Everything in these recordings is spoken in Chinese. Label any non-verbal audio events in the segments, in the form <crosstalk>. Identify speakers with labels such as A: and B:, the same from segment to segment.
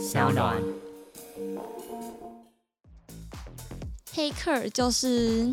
A: 小暖。
B: 黑客就是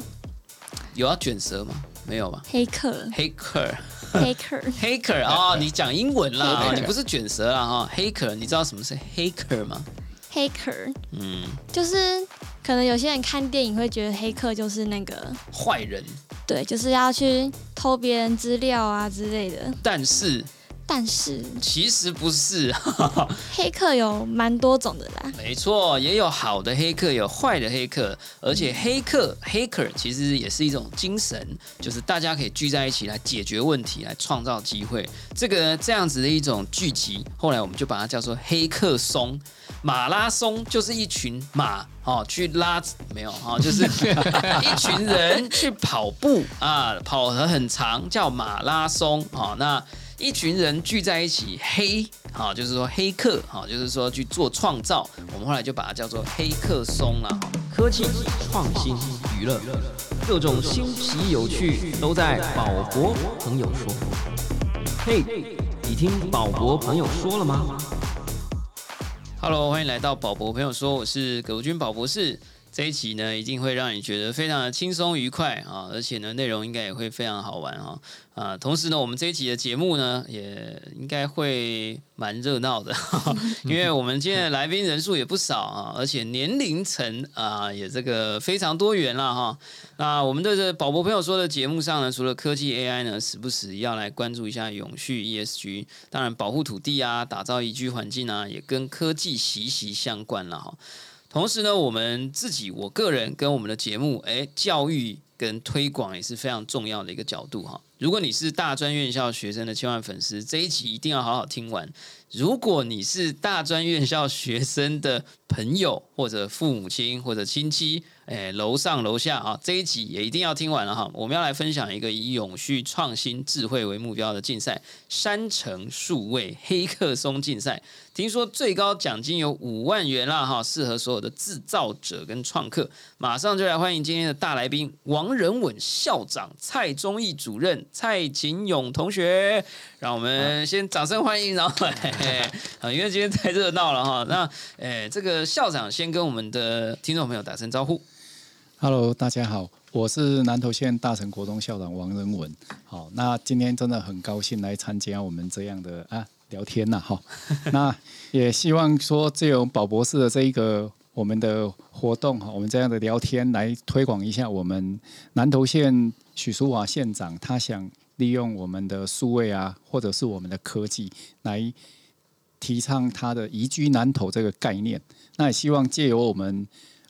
C: 有要卷舌吗？没有吧？
B: 黑客，
C: 黑客，
B: 黑客，<laughs>
C: 黑客哦，你讲英文啦你不是卷舌啦哈。黑客，你知道什么是黑客吗？
B: 黑客
C: 嗯，
B: 就是可能有些人看电影会觉得黑客就是那个，
C: 坏人，
B: 对，就是要去偷别人资料啊之类的。
C: 但是
B: 但是
C: 其实不是，<laughs> <laughs>
B: 黑客有蛮多种的啦，
C: 没错，也有好的黑客，有坏的黑客，而且黑客 hacker 其实也是一种精神，就是大家可以聚在一起来解决问题，来创造机会。这个这样子的一种聚集，后来我们就把它叫做黑客松。马拉松就是一群马哦去拉没有哈、哦，就是 <laughs> 一群人去跑步啊，跑得很长叫马拉松哦。那一群人聚在一起黑啊，就是说黑客啊，就是说去做创造，我们后来就把它叫做黑客松了。科技创新娱乐，各种新奇有趣都在宝博朋友说。嘿，你听宝博朋友说了吗？Hello，欢迎来到宝博朋友说，我是葛如君宝博士。这一集呢，一定会让你觉得非常的轻松愉快啊，而且呢，内容应该也会非常好玩哈啊。同时呢，我们这一集的节目呢，也应该会蛮热闹的，<laughs> 因为我们今天的来宾人数也不少啊，而且年龄层啊也这个非常多元了哈。那我们的这宝博朋友说的节目上呢，除了科技 AI 呢，时不时要来关注一下永续 ESG，当然保护土地啊，打造宜居环境啊，也跟科技息息相关了哈。同时呢，我们自己，我个人跟我们的节目，哎，教育跟推广也是非常重要的一个角度哈。如果你是大专院校学生的千万粉丝，这一集一定要好好听完。如果你是大专院校学生的朋友，或者父母亲或者亲戚，哎，楼上楼下啊，这一集也一定要听完了哈。我们要来分享一个以永续创新智慧为目标的竞赛——山城数位黑客松竞赛。听说最高奖金有五万元啦哈，适合所有的制造者跟创客。马上就来欢迎今天的大来宾王仁稳校长、蔡忠义主任、蔡勤勇同学。让我们先掌声欢迎，然后 <laughs> 啊，因为今天太热闹了哈。那诶，这个校长先跟我们的听众朋友打声招呼。
D: Hello，大家好，我是南投县大成国中校长王仁文。好，那今天真的很高兴来参加我们这样的啊聊天呐、哈。<laughs> 那也希望说借由宝博士的这一个我们的活动哈，我们这样的聊天来推广一下我们南投县许淑华县长他想利用我们的数位啊，或者是我们的科技来提倡他的宜居南投这个概念。那也希望借由我们。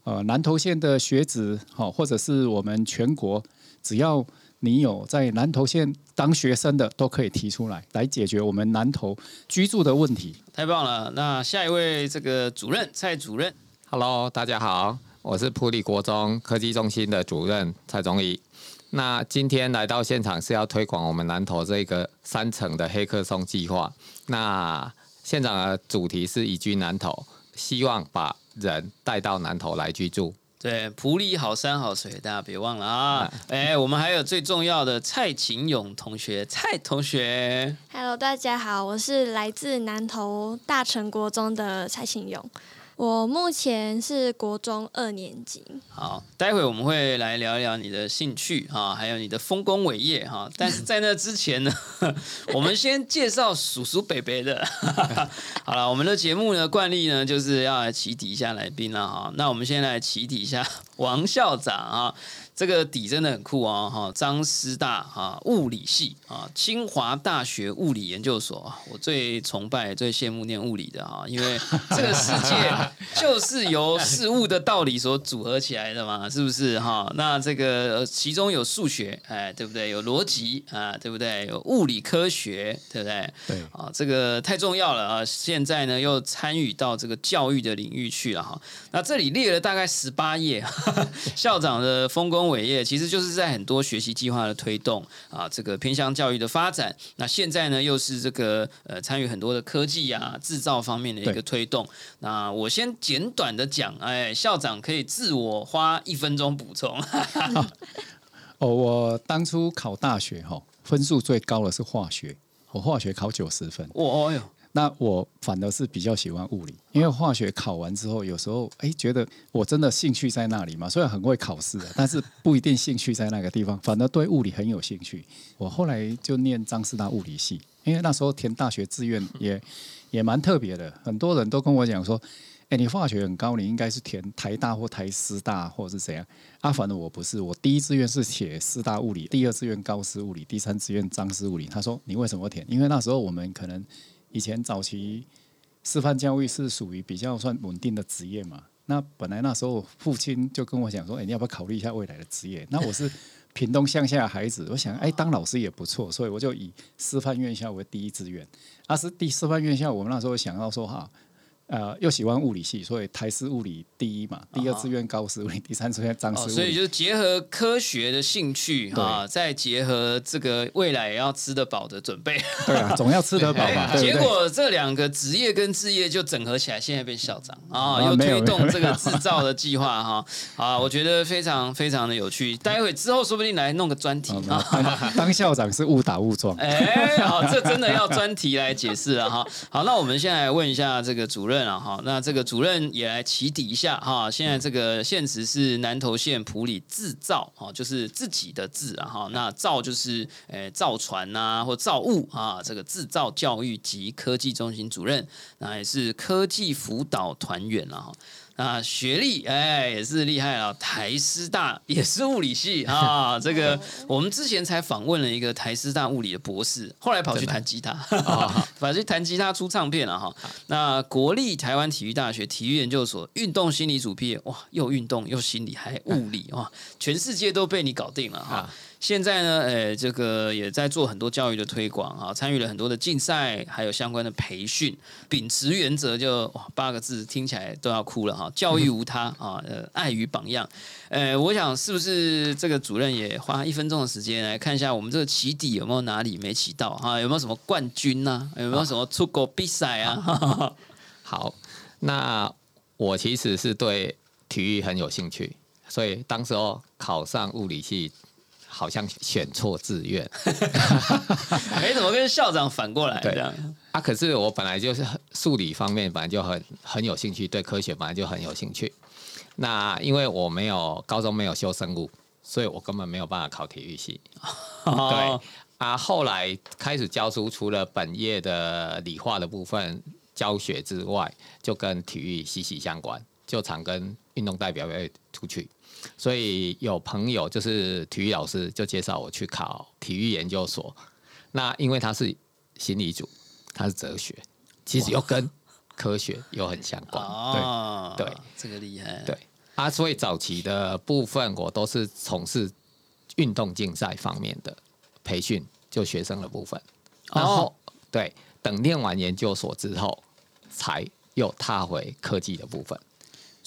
D: 呃，南投县的学子，哈、或者是我们全国，只要你有在南投县当学生的，都可以提出来，来解决我们南投居住的问题。
C: 太棒了！那下一位这个主任蔡主任
A: ，Hello，大家好，我是普里国中科技中心的主任蔡忠义。那今天来到现场是要推广我们南投这个三层的黑客松计划。那现场的主题是宜居南投，希望把人带到南投来居住。
C: 对，普里好山好水，大家别忘了啊！<laughs> 哎，我们还有最重要的蔡勤勇同学，蔡同学。
B: Hello，大家好，我是来自南投大成国中的蔡琴勇，我目前是国中二年级。
C: 好，待会我们会来聊一聊你的兴趣哈，还有你的丰功伟业哈。但是在那之前呢，<laughs> 我们先介绍叔叔伯伯的。<laughs> 好了，我们的节目呢惯例呢就是要来起底一下来宾了哈。那我们先来起底一下王校长啊。这个底真的很酷哦，哈！张师大哈物理系啊，清华大学物理研究所，我最崇拜、最羡慕念物理的哈，因为这个世界 <laughs> 就是由事物的道理所组合起来的嘛，是不是哈？那这个其中有数学，哎，对不对？有逻辑啊，对不对？有物理科学，对不对？
D: 对，
C: 啊，这个太重要了啊！现在呢，又参与到这个教育的领域去了哈。那这里列了大概十八页，<laughs> 校长的丰功伟业，其实就是在很多学习计划的推动啊，这个偏向教育的发展。那现在呢，又是这个呃参与很多的科技啊、制造方面的一个推动。那我先简短的讲，哎，校长可以自我花一分钟补充。<laughs>
D: 哦，我当初考大学哈、分数最高的是化学，我化学考九十分。
C: 哦哦哟，
D: 那我反而是比较喜欢物理，因为化学考完之后，有时候哎觉得我真的兴趣在那里嘛，虽然很会考试的，<laughs> 但是不一定兴趣在那个地方，反而对物理很有兴趣。我后来就念张师大物理系，因为那时候填大学志愿也 <laughs> 也蛮特别的，很多人都跟我讲说。哎，你化学很高，你应该是填台大或台师大，或者是怎样？啊，反正我不是，我第一志愿是写师大物理，第二志愿高师物理，第三志愿张师物理。他说你为什么填？因为那时候我们可能以前早期师范教育是属于比较算稳定的职业嘛。那本来那时候父亲就跟我讲说，哎，你要不要考虑一下未来的职业？那我是屏东乡下的孩子，我想，哎，当老师也不错，所以我就以师范院校为第一志愿。啊，是第师范院校，我们那时候想要说哈。呃，又喜欢物理系，所以台师物理第一嘛，第二志愿高师物理，第三志愿张师物理。
C: 所以就是结合科学的兴趣啊，再结合这个未来要吃得饱的准备。
D: 对啊，<laughs> 总要吃得饱嘛。
C: 结果这两个职业跟置业就整合起来，现在变校长啊，又推动这个制造的计划哈。啊，我觉得非常非常的有趣。待会之后说不定来弄个专题
D: 啊。当校长是误打误撞。
C: 哎，好，这真的要专题来解释了哈。好，那我们现在问一下这个主任。啊哈，那这个主任也来起底一下哈。现在这个现实是南投县普里制造哈，就是自己的制啊哈。那造就是诶造船呐或造物啊，这个制造教育及科技中心主任，那也是科技辅导团员了哈。啊，学历哎也是厉害啊，台师大也是物理系啊。<laughs> 这个我们之前才访问了一个台师大物理的博士，后来跑去弹吉他，<laughs> 跑去弹吉他出唱片了哈。那国立台湾体育大学体育研究所运动心理组毕业，哇，又运动又心理还物理哇，全世界都被你搞定了哈。现在呢，呃，这个也在做很多教育的推广啊，参与了很多的竞赛，还有相关的培训。秉持原则，就哇八个字，听起来都要哭了哈。教育无他 <laughs> 啊，呃，爱与榜样。呃，我想是不是这个主任也花一分钟的时间来看一下我们这个起底有没有哪里没起到哈？有没有什么冠军呐？有没有什么出国比赛啊？<laughs>
A: 好，那我其实是对体育很有兴趣，所以当时候考上物理系。好像选错志愿，<laughs>
C: 哎，怎么跟校长反过来这样？
A: 啊，可是我本来就是数理方面本来就很很有兴趣，对科学本来就很有兴趣。那因为我没有高中没有修生物，所以我根本没有办法考体育系。对啊，后来开始教书，除了本业的理化的部分教学之外，就跟体育息息相关，就常跟运动代表会出去。所以有朋友就是体育老师，就介绍我去考体育研究所。那因为他是心理组，他是哲学，其实又跟科学又很相关。对对，
C: 这个厉害。
A: 对啊，所以早期的部分我都是从事运动竞赛方面的培训，就学生的部分。然后对，等念完研究所之后，才又踏回科技的部分。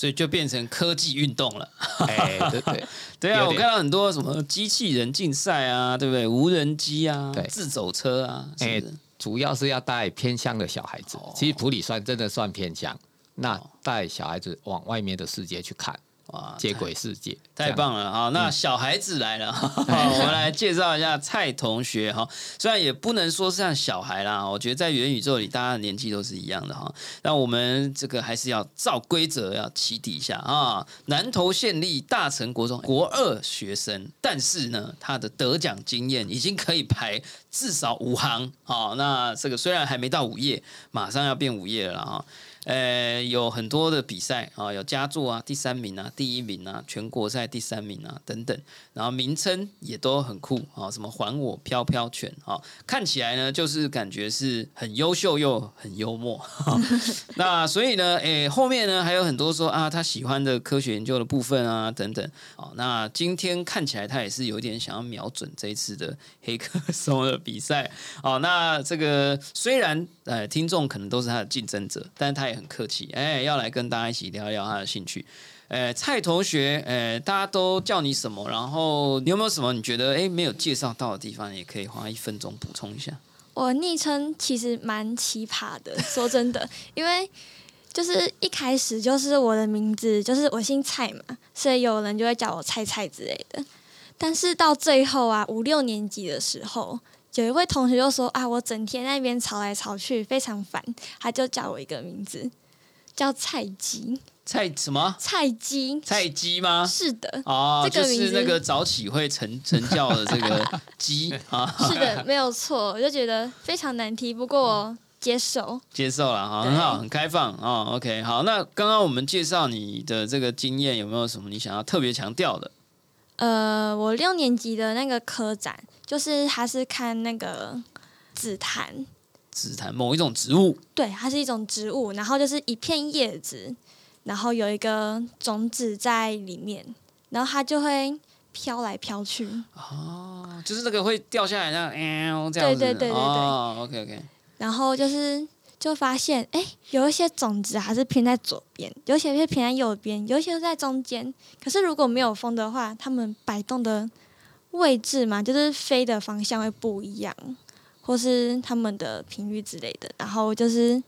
C: 所以就变成科技运动了，
A: 哎，对对 <laughs>
C: 对啊！我看到很多什么机器人竞赛啊，对不对？无人机啊，自走车啊，哎，
A: 主要是要带偏乡的小孩子。其实普里算真的算偏乡，那带小孩子往外面的世界去看。哇，接轨世界
C: 太棒了哈！那小孩子来了，<laughs> 我们来介绍一下蔡同学哈。虽然也不能说像小孩啦，我觉得在元宇宙里，大家的年纪都是一样的哈。那我们这个还是要照规则要起底一下啊。南投县立大成国中国二学生，但是呢，他的得奖经验已经可以排至少五行啊。那这个虽然还没到午夜，马上要变午夜了哈。呃，有很多的比赛啊，有佳作啊，第三名啊，第一名啊，全国赛第三名啊，等等，然后名称也都很酷啊，什么还我飘飘拳啊，看起来呢就是感觉是很优秀又很幽默。<laughs> 那所以呢，诶，后面呢还有很多说啊，他喜欢的科学研究的部分啊，等等。哦，那今天看起来他也是有点想要瞄准这一次的黑客松的比赛。哦，那这个虽然呃听众可能都是他的竞争者，但是也。很客气，哎，要来跟大家一起聊聊他的兴趣。哎，蔡同学，哎，大家都叫你什么？然后你有没有什么你觉得哎没有介绍到的地方，也可以花一分钟补充一下。
B: 我昵称其实蛮奇葩的，说真的，因为就是一开始就是我的名字，就是我姓蔡嘛，所以有人就会叫我蔡蔡之类的。但是到最后啊，五六年级的时候。有一位同学就说啊，我整天在那边吵来吵去，非常烦，他就叫我一个名字，叫菜鸡。
C: 菜什么？
B: 菜鸡？
C: 菜鸡吗？
B: 是的。
C: 哦，
B: 这个名
C: 是那个早起会成成叫的这个 <laughs> 鸡啊。
B: 是的，没有错。我就觉得非常难听，不过我接受，
C: 接受了哈，很好，很开放哦。OK，好，那刚刚我们介绍你的这个经验，有没有什么你想要特别强调的？
B: 呃，我六年级的那个科展，就是他是看那个紫檀，
C: 紫檀某一种植物，
B: 对，它是一种植物，然后就是一片叶子。然后有一个种子在里面，然后它就会飘来飘去。
C: 哦，就是那个会掉下来那样，这样
B: 子。对对对对对。
C: 哦，OK OK。
B: 然后就是就发现，哎，有一些种子还是偏在左边，有些是偏在右边，有一些在中间。可是如果没有风的话，它们摆动的位置嘛，就是飞的方向会不一样，或是他们的频率之类的。然后就是。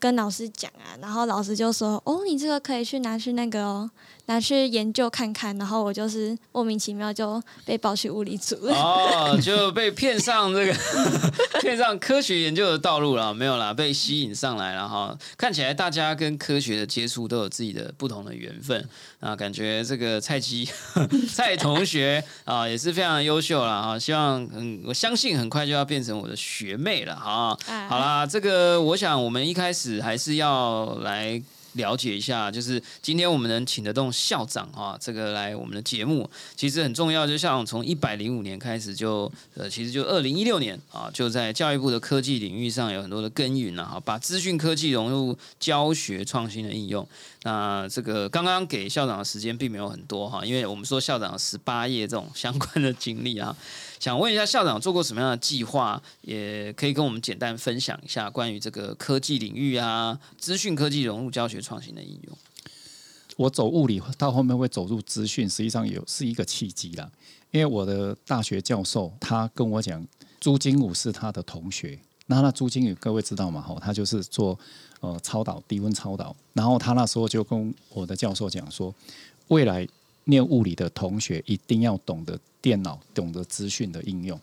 B: 跟老师讲啊，然后老师就说：“哦，你这个可以去拿去那个哦，拿去研究看看。”然后我就是莫名其妙就被抱去物理组了。
C: 哦，<laughs> 就被骗上这个 <laughs> 骗上科学研究的道路了，没有啦，被吸引上来了哈。看起来大家跟科学的接触都有自己的不同的缘分啊，感觉这个蔡基 <laughs> 蔡同学啊也是非常优秀了哈。希望嗯，我相信很快就要变成我的学妹了哈。好啦，这个我想我们一开始。还是要来了解一下，就是今天我们能请得动校长啊，这个来我们的节目，其实很重要。就像从一百零五年开始，就呃，其实就二零一六年啊，就在教育部的科技领域上有很多的耕耘了哈，把资讯科技融入教学创新的应用。那这个刚刚给校长的时间并没有很多哈，因为我们说校长十八页这种相关的经历啊。想问一下校长做过什么样的计划，也可以跟我们简单分享一下关于这个科技领域啊，资讯科技融入教学创新的应用。
D: 我走物理到后面会走入资讯，实际上有是一个契机啦。因为我的大学教授他跟我讲，朱金武是他的同学。那那朱金武各位知道吗？吼，他就是做呃超导低温超导。然后他那时候就跟我的教授讲说，未来。念物理的同学一定要懂得电脑，懂得资讯的应用，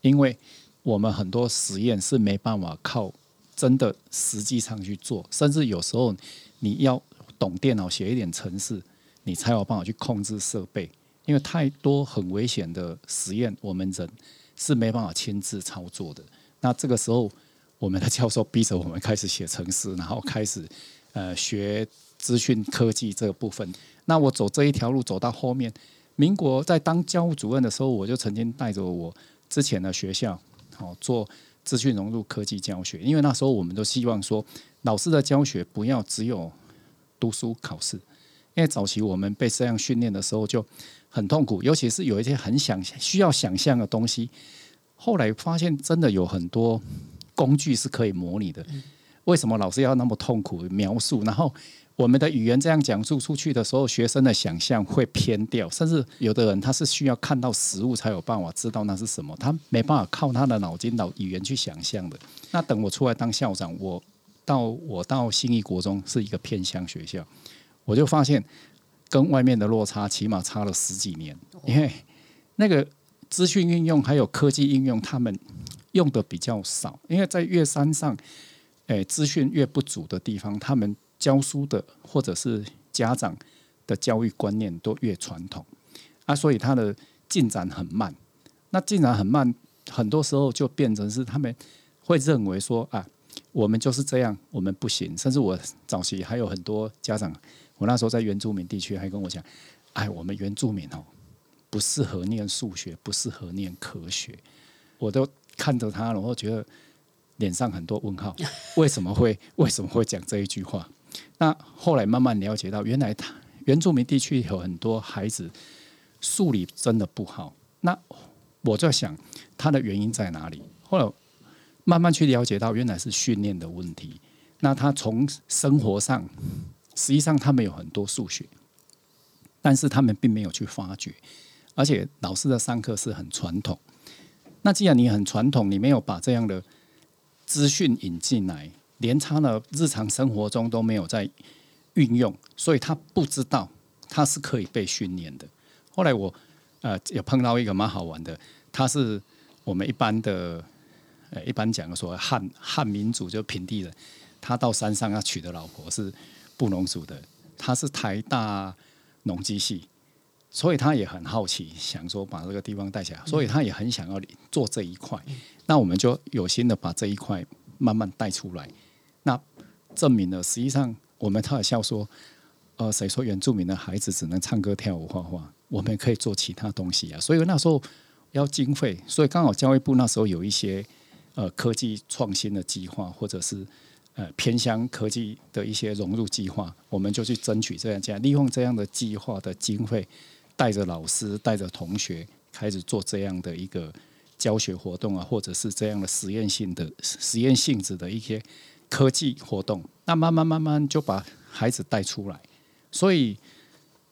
D: 因为我们很多实验是没办法靠真的实际上去做，甚至有时候你要懂电脑写一点程式，你才有办法去控制设备，因为太多很危险的实验，我们人是没办法亲自操作的。那这个时候，我们的教授逼着我们开始写程式，然后开始呃学资讯科技这个部分。那我走这一条路走到后面，民国在当教务主任的时候，我就曾经带着我之前的学校，好做资讯融入科技教学。因为那时候我们都希望说，老师的教学不要只有读书考试。因为早期我们被这样训练的时候就很痛苦，尤其是有一些很想需要想象的东西。后来发现真的有很多工具是可以模拟的。为什么老师要那么痛苦描述？然后。我们的语言这样讲述出去的时候，学生的想象会偏掉，甚至有的人他是需要看到实物才有办法知道那是什么，他没办法靠他的脑筋、脑语言去想象的。那等我出来当校长，我到我到新义国中是一个偏乡学校，我就发现跟外面的落差起码差了十几年，因为那个资讯运用还有科技应用，他们用的比较少，因为在越山上，诶，资讯越不足的地方，他们。教书的或者是家长的教育观念都越传统啊，所以他的进展很慢。那进展很慢，很多时候就变成是他们会认为说啊，我们就是这样，我们不行。甚至我早期还有很多家长，我那时候在原住民地区还跟我讲，哎，我们原住民哦，不适合念数学，不适合念科学。我都看着他，然后觉得脸上很多问号，<laughs> 为什么会为什么会讲这一句话？那后来慢慢了解到，原来他原住民地区有很多孩子数理真的不好。那我在想，他的原因在哪里？后来慢慢去了解到，原来是训练的问题。那他从生活上，实际上他们有很多数学，但是他们并没有去发掘。而且老师的上课是很传统。那既然你很传统，你没有把这样的资讯引进来。连他的日常生活中都没有在运用，所以他不知道他是可以被训练的。后来我呃有碰到一个蛮好玩的，他是我们一般的呃，一般讲说汉汉民族就平地人，他到山上要娶的老婆是布农族的，他是台大农机系，所以他也很好奇，想说把这个地方带起来，所以他也很想要做这一块。那我们就有心的把这一块慢慢带出来，那证明了实际上我们他也笑说，呃，谁说原住民的孩子只能唱歌、跳舞、画画？我们可以做其他东西啊。所以那时候要经费，所以刚好教育部那时候有一些呃科技创新的计划，或者是呃偏乡科技的一些融入计划，我们就去争取这样这样利用这样的计划的经费，带着老师、带着同学开始做这样的一个。教学活动啊，或者是这样的实验性的实验性质的一些科技活动，那慢慢慢慢就把孩子带出来，所以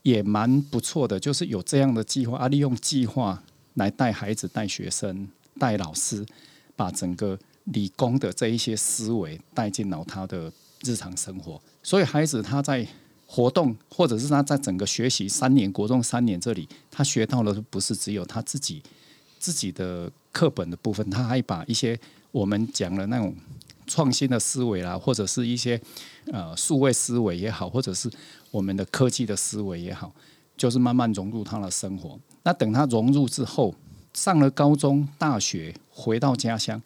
D: 也蛮不错的。就是有这样的计划啊，利用计划来带孩子、带学生、带老师，把整个理工的这一些思维带进到他的日常生活。所以孩子他在活动，或者是他在整个学习三年国中三年这里，他学到的不是只有他自己自己的。课本的部分，他还把一些我们讲的那种创新的思维啦，或者是一些呃数位思维也好，或者是我们的科技的思维也好，就是慢慢融入他的生活。那等他融入之后，上了高中、大学，回到家乡，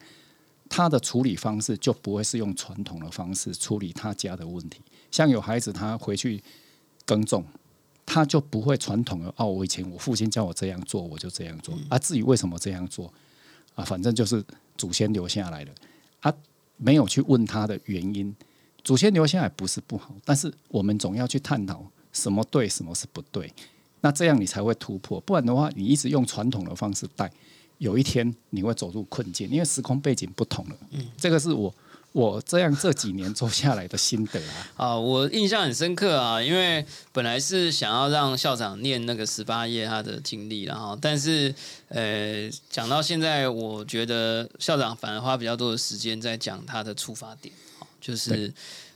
D: 他的处理方式就不会是用传统的方式处理他家的问题。像有孩子他回去耕种。他就不会传统的哦，我以前我父亲叫我这样做，我就这样做。啊，至于为什么这样做，啊，反正就是祖先留下来的，他没有去问他的原因。祖先留下来不是不好，但是我们总要去探讨什么对，什么是不对。那这样你才会突破，不然的话，你一直用传统的方式带，有一天你会走入困境，因为时空背景不同了。嗯，这个是我。我这样这几年做下来的心得啊，<laughs>
C: 啊，我印象很深刻啊，因为本来是想要让校长念那个十八页他的经历，然后但是呃讲到现在，我觉得校长反而花比较多的时间在讲他的出发点，就是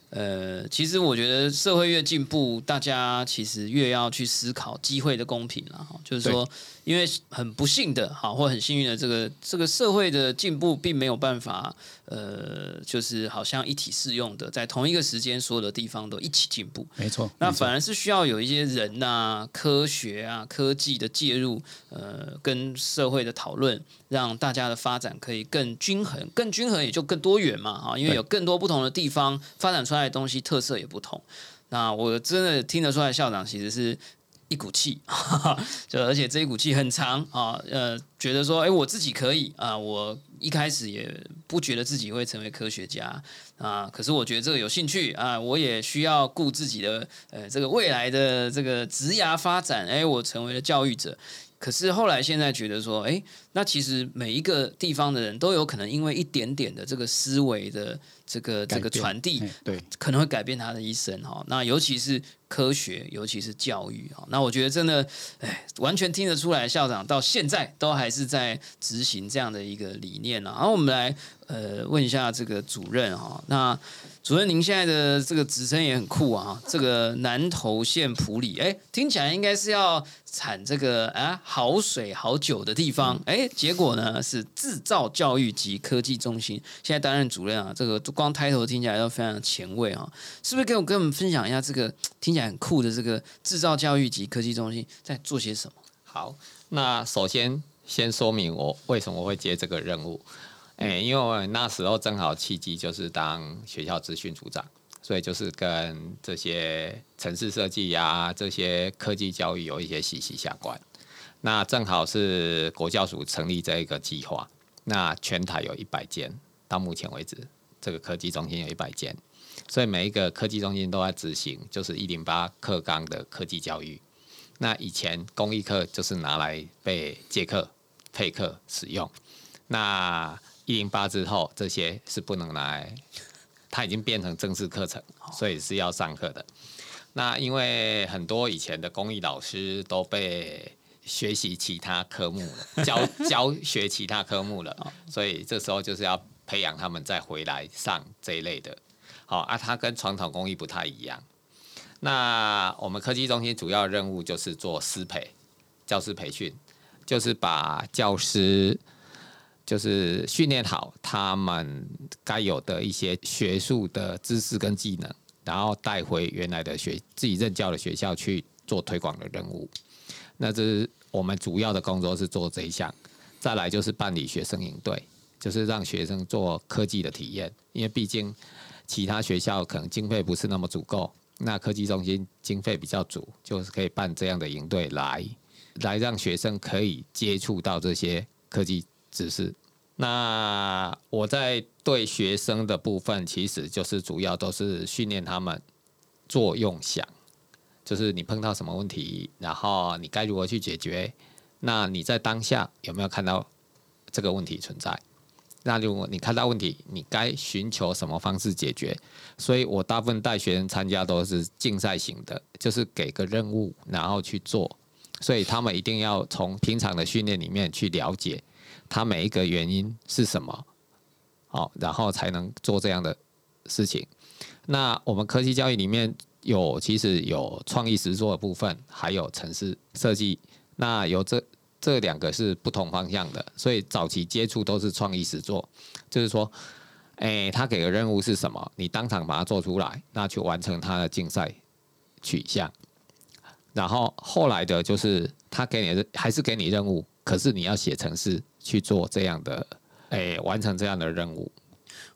C: 呃，其实我觉得社会越进步，大家其实越要去思考机会的公平了，哈，就是说。因为很不幸的，好或很幸运的，这个这个社会的进步并没有办法，呃，就是好像一体适用的，在同一个时间，所有的地方都一起进步。
D: 没错，
C: 那反而是需要有一些人呐、科学啊、科技的介入，呃，跟社会的讨论，让大家的发展可以更均衡，更均衡也就更多元嘛，哈，因为有更多不同的地方发展出来的东西特色也不同。那我真的听得出来，校长其实是。一股气，<laughs> 就而且这一股气很长啊，呃，觉得说，哎，我自己可以啊，我一开始也不觉得自己会成为科学家啊，可是我觉得这个有兴趣啊，我也需要顾自己的呃这个未来的这个职涯发展，哎，我成为了教育者。可是后来现在觉得说，哎，那其实每一个地方的人都有可能因为一点点的这个思维的这个这个传递，
D: 对，
C: 可能会改变他的一生哈。那尤其是科学，尤其是教育哈。那我觉得真的，哎，完全听得出来，校长到现在都还是在执行这样的一个理念呢。然后我们来呃问一下这个主任哈，那。主任，您现在的这个职称也很酷啊！这个南投县埔里，哎，听起来应该是要产这个啊好水好酒的地方，哎，结果呢是制造教育及科技中心。现在担任主任啊，这个光抬头听起来都非常前卫啊！是不是跟我跟我们分享一下这个听起来很酷的这个制造教育及科技中心在做些什么？
A: 好，那首先先说明我为什么会接这个任务。哎，因为我那时候正好契机就是当学校资讯组长，所以就是跟这些城市设计呀、这些科技教育有一些息息相关。那正好是国教署成立这一个计划，那全台有一百间，到目前为止，这个科技中心有一百间，所以每一个科技中心都在执行，就是一零八课纲的科技教育。那以前公益课就是拿来被借课、配课使用，那。一零八之后，这些是不能来，它已经变成正式课程，所以是要上课的。那因为很多以前的公益老师都被学习其他科目了，<laughs> 教教学其他科目了，所以这时候就是要培养他们再回来上这一类的。好啊，它跟传统工艺不太一样。那我们科技中心主要任务就是做师培、教师培训，就是把教师。就是训练好他们该有的一些学术的知识跟技能，然后带回原来的学自己任教的学校去做推广的任务。那这是我们主要的工作是做这一项。再来就是办理学生营队，就是让学生做科技的体验，因为毕竟其他学校可能经费不是那么足够，那科技中心经费比较足，就是可以办这样的营队来，来让学生可以接触到这些科技只是。那我在对学生的部分，其实就是主要都是训练他们作用想，就是你碰到什么问题，然后你该如何去解决。那你在当下有没有看到这个问题存在？那如果你看到问题，你该寻求什么方式解决？所以我大部分带学生参加都是竞赛型的，就是给个任务，然后去做。所以他们一定要从平常的训练里面去了解它每一个原因是什么，好，然后才能做这样的事情。那我们科技教育里面有其实有创意实作的部分，还有城市设计。那有这这两个是不同方向的，所以早期接触都是创意实作，就是说，哎，他给的任务是什么，你当场把它做出来，那去完成他的竞赛取向。然后后来的就是他给你还是给你任务，可是你要写程式去做这样的，哎，完成这样的任务。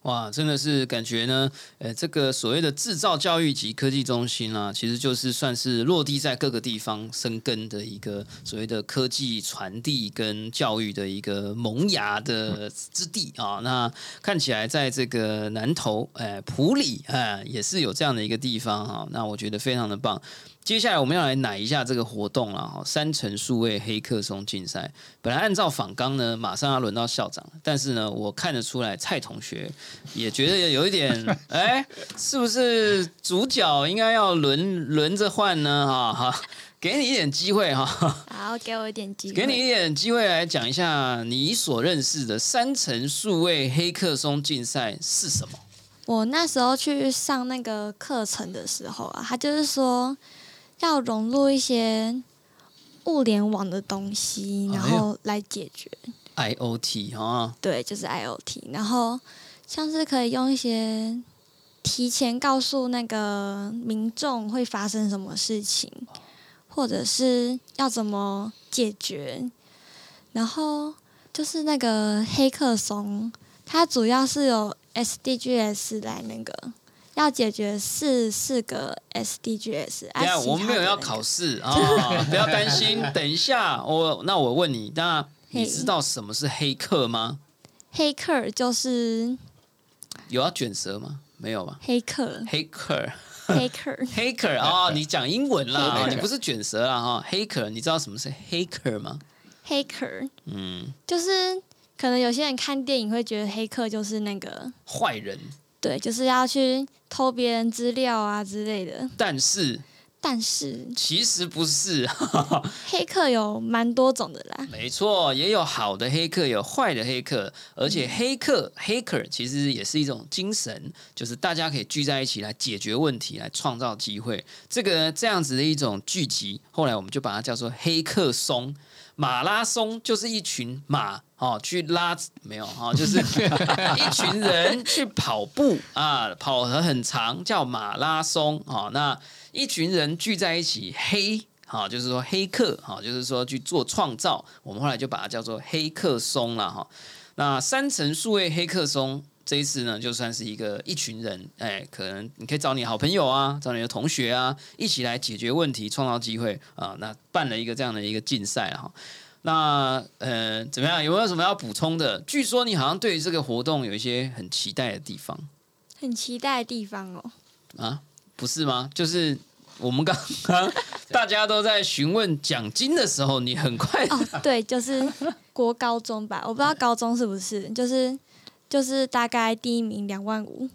C: 哇，真的是感觉呢，呃，这个所谓的制造教育及科技中心啊，其实就是算是落地在各个地方生根的一个所谓的科技传递跟教育的一个萌芽的之地啊。<laughs> 那看起来在这个南投，哎，普里，哎，也是有这样的一个地方啊。那我觉得非常的棒。接下来我们要来奶一下这个活动了哈，三层数位黑客松竞赛。本来按照访纲呢，马上要轮到校长，但是呢，我看得出来蔡同学也觉得有一点，<laughs> 哎，是不是主角应该要轮轮着换呢？哈，哈，给你一点机会哈。
B: 好，给我一点机会，
C: 给你一点机会来讲一下你所认识的三层数位黑客松竞赛是什么？
B: 我那时候去上那个课程的时候啊，他就是说。要融入一些物联网的东西，然后来解决
C: IOT 啊，
B: 对，就是 IOT。然后像是可以用一些提前告诉那个民众会发生什么事情，或者是要怎么解决。然后就是那个黑客松，它主要是有 SDGs 来那个。要解决四四个 SDGs。
C: 对啊，我们没有要考试啊，<laughs> 不要担心。<laughs> 等一下，我那我问你，那你知道什么是黑客吗？
B: 黑客就是
C: 有要卷舌吗？没有吧？
B: 黑客，
C: 黑客，
B: 黑客，<laughs>
C: 黑客啊！你讲英文啦，你不是卷舌啦哈？黑客，你知道什么是黑客吗？
B: 黑客，嗯，就是可能有些人看电影会觉得黑客就是那个
C: 坏人。
B: 对，就是要去偷别人资料啊之类的。
C: 但是，
B: 但是
C: 其实不是，<laughs>
B: 黑客有蛮多种的啦。
C: 没错，也有好的黑客，有坏的黑客。而且，黑客 （hacker） 其实也是一种精神，就是大家可以聚在一起来解决问题，来创造机会。这个这样子的一种聚集，后来我们就把它叫做黑客松。马拉松就是一群马哦去拉没有哈，就是 <laughs> 一群人去跑步啊，跑得很长叫马拉松哦。那一群人聚在一起黑哈，就是说黑客哈，就是说去做创造。我们后来就把它叫做黑客松了哈。那三层数位黑客松。这一次呢，就算是一个一群人，哎，可能你可以找你好朋友啊，找你的同学啊，一起来解决问题，创造机会啊。那办了一个这样的一个竞赛哈。那呃，怎么样？有没有什么要补充的？据说你好像对这个活动有一些很期待的地方，
B: 很期待的地方哦。
C: 啊，不是吗？就是我们刚刚 <laughs> 大家都在询问奖金的时候，你很快
B: 哦，对，就是国高中吧，我不知道高中是不是，就是。就是大概第一名两万五，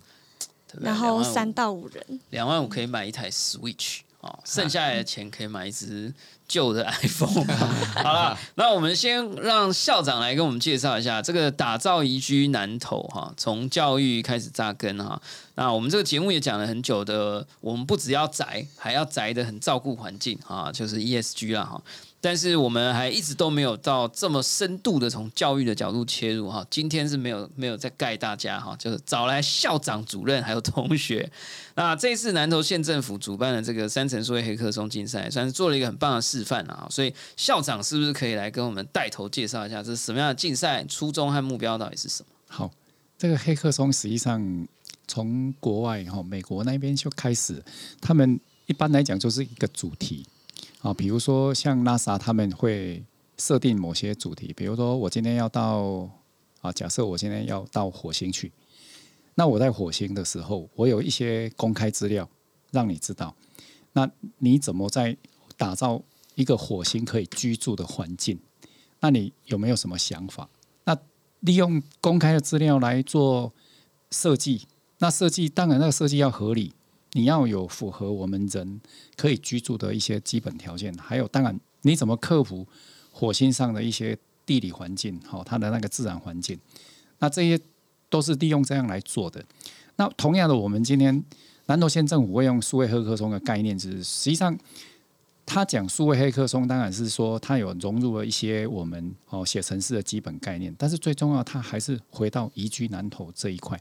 B: 然后三到五人，
C: 两万五可以买一台 Switch 哦，剩下来的钱可以买一只旧的 <laughs> iPhone。<laughs> 好了，那我们先让校长来跟我们介绍一下这个打造宜居南投哈，从教育开始扎根哈。那我们这个节目也讲了很久的，我们不只要宅，还要宅的很照顾环境啊，就是 ESG 啦哈。但是我们还一直都没有到这么深度的从教育的角度切入哈。今天是没有没有在盖大家哈，就是找来校长、主任还有同学。那这次南投县政府主办的这个三层数位黑客松竞赛，算是做了一个很棒的示范啊。所以校长是不是可以来跟我们带头介绍一下，这是什么样的竞赛？初衷和目标到底是什么？
D: 好，这个黑客松实际上从国外哈美国那边就开始，他们一般来讲就是一个主题。啊，比如说像 NASA 他们会设定某些主题，比如说我今天要到啊，假设我今天要到火星去，那我在火星的时候，我有一些公开资料让你知道，那你怎么在打造一个火星可以居住的环境？那你有没有什么想法？那利用公开的资料来做设计，那设计当然那个设计要合理。你要有符合我们人可以居住的一些基本条件，还有当然你怎么克服火星上的一些地理环境，好它的那个自然环境，那这些都是利用这样来做的。那同样的，我们今天南投县政府会用数位黑客松的概念，就是实际上他讲数位黑客松，当然是说他有融入了一些我们哦写程式的基本概念，但是最重要，他还是回到宜居南投这一块。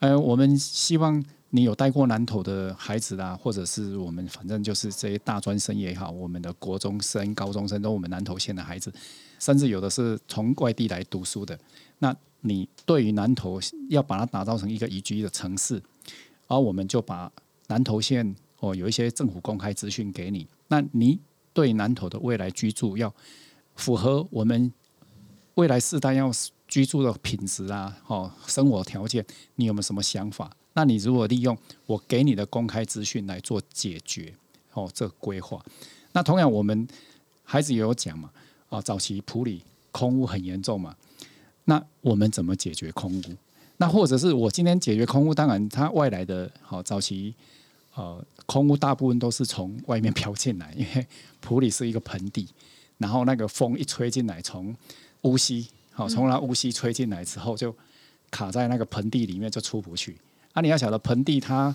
D: 呃，我们希望。你有带过南投的孩子啦，或者是我们反正就是这些大专生也好，我们的国中生、高中生都我们南投县的孩子，甚至有的是从外地来读书的。那你对于南投要把它打造成一个宜居的城市，而我们就把南投县哦有一些政府公开资讯给你。那你对南投的未来居住要符合我们未来世代要居住的品质啊，哦生活条件，你有没有什么想法？那你如果利用我给你的公开资讯来做解决，哦，这规划，那同样我们孩子也有讲嘛，啊，早期普里空屋很严重嘛，那我们怎么解决空屋？那或者是我今天解决空屋，当然它外来的，好早期，呃，空屋大部分都是从外面 <laughs> 飘进来，因为普里是一个盆地，然后那个风一吹进来，从乌溪，好，从那乌溪吹进来之后，就卡在那个盆地里面，就出不去。啊，你要晓得盆地它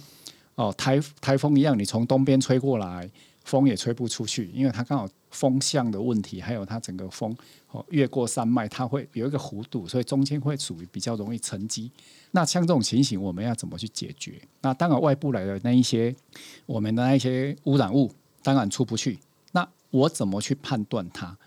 D: 哦，台台风一样，你从东边吹过来，风也吹不出去，因为它刚好风向的问题，还有它整个风哦越过山脉，它会有一个弧度，所以中间会属于比较容易沉积。那像这种情形，我们要怎么去解决？那当然外部来的那一些我们的那一些污染物，当然出不去。那我怎么去判断它？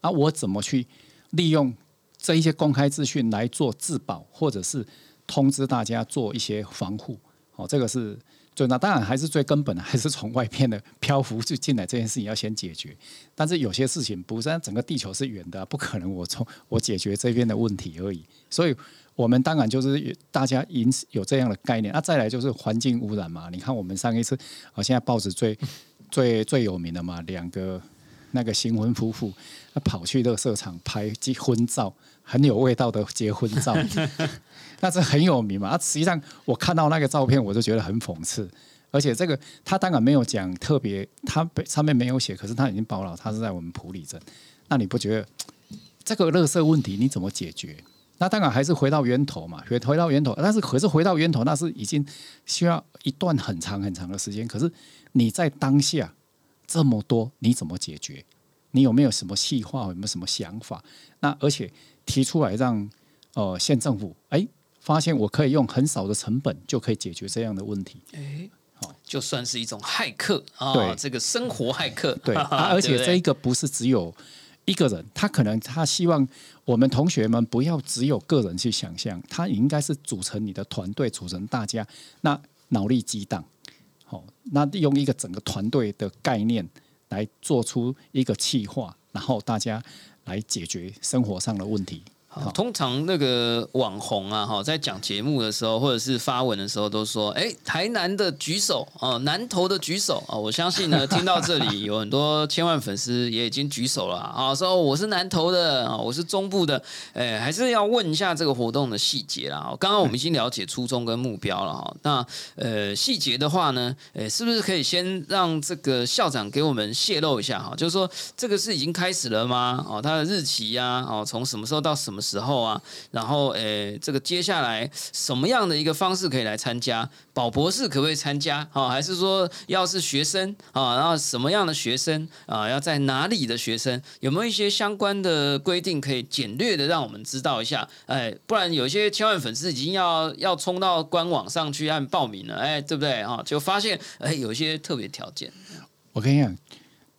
D: 啊，我怎么去利用这一些公开资讯来做自保，或者是？通知大家做一些防护，哦，这个是最那当然还是最根本的，还是从外边的 <laughs> 漂浮就进来这件事情要先解决。但是有些事情不是，整个地球是圆的，不可能我从我解决这边的问题而已。所以我们当然就是大家因此有这样的概念。那再来就是环境污染嘛，你看我们上一次啊，现在报纸最最最有名的嘛，两个那个新婚夫妇他跑去乐色场拍结婚照，很有味道的结婚照。<laughs> 那是很有名嘛？啊，实际上我看到那个照片，我就觉得很讽刺。而且这个他当然没有讲特别，他上面没有写，可是他已经报了，他是在我们普里镇。那你不觉得这个乐色问题你怎么解决？那当然还是回到源头嘛，回回到源头。但是可是回到源头，那是已经需要一段很长很长的时间。可是你在当下这么多，你怎么解决？你有没有什么细化？有没有什么想法？那而且提出来让呃县政府哎。发现我可以用很少的成本就可以解决这样的问题，
C: 哎，好，就算是一种骇客啊，这个生活骇客，
D: 对，<laughs> 而且这一个不是只有一个人，他可能他希望我们同学们不要只有个人去想象，他应该是组成你的团队，组成大家那脑力激荡，好，那用一个整个团队的概念来做出一个企划，然后大家来解决生活上的问题。
C: 通常那个网红啊，哈，在讲节目的时候，或者是发文的时候，都说：“哎，台南的举手啊，南投的举手啊。”我相信呢，听到这里有很多千万粉丝也已经举手了啊，说我是南投的啊，我是中部的。哎，还是要问一下这个活动的细节啦。刚刚我们已经了解初衷跟目标了哈。那呃，细节的话呢，哎，是不是可以先让这个校长给我们泄露一下哈？就是说，这个是已经开始了吗？哦，它的日期呀，哦，从什么时候到什么？时候啊？然后，诶，这个接下来什么样的一个方式可以来参加？宝博士可不可以参加啊？还是说要是学生啊？然后什么样的学生啊？要在哪里的学生？有没有一些相关的规定可以简略的让我们知道一下？哎，不然有些千万粉丝已经要要冲到官网上去按报名了，哎，对不对啊？就发现哎，有一些特别条件。
D: 我跟你讲。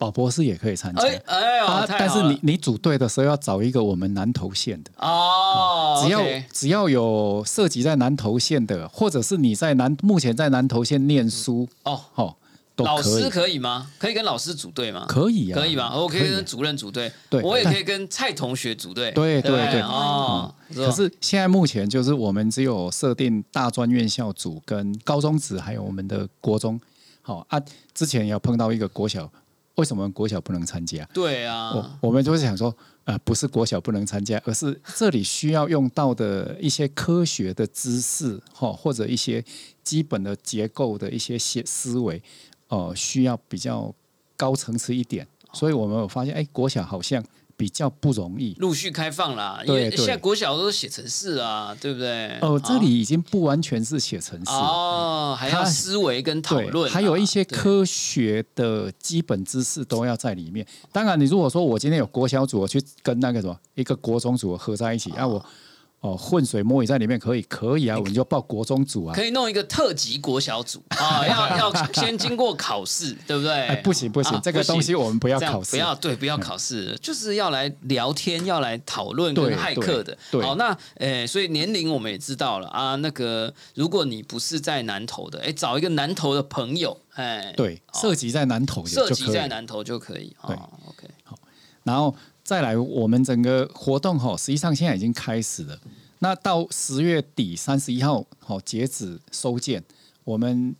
D: 宝博士也可以参加，
C: 哎哎呦，
D: 但是你你组队的时候要找一个我们南投县的。
C: 哦，
D: 只要只要有涉及在南投县的，或者是你在南目前在南投县念书哦，好，
C: 老师可以吗？可以跟老师组队吗？
D: 可以啊，
C: 可以吧？我可以跟主任组队，对，我也可以跟蔡同学组队，
D: 对对对
C: 哦。
D: 可是现在目前就是我们只有设定大专院校组跟高中组，还有我们的国中，好啊，之前有碰到一个国小。为什么国小不能参加？
C: 对啊，
D: 我我们就是想说，呃，不是国小不能参加，而是这里需要用到的一些科学的知识，哈，或者一些基本的结构的一些思思维，哦，需要比较高层次一点。所以我们有发现，哎，国小好像。比较不容易
C: 陆续开放啦，因为现在国小都是写程式啊，对不对？
D: 哦，这里已经不完全是写程式
C: 哦，还要思维跟讨论，
D: 还有一些科学的基本知识都要在里面。当然，你如果说我今天有国小组，我去跟那个什么一个国中组合在一起，啊，我。哦，浑水摸鱼在里面可以，可以啊，我们就报国中组啊，
C: 可以弄一个特级国小组啊，<laughs> 要要先经过考试，对不对？
D: 不行不行，这个东西我们不要考试，
C: 不要对，不要考试，就是要来聊天，要来讨论跟骇客的。好，那诶，所以年龄我们也知道了啊。那个，如果你不是在南投的，哎，找一个南投的朋友，哎，
D: 对，涉及在南投，
C: 涉及在南投就可以。对，OK，
D: 好，然后。再来，我们整个活动哈，实际上现在已经开始了。那到十月底三十一号，好截止收件。我们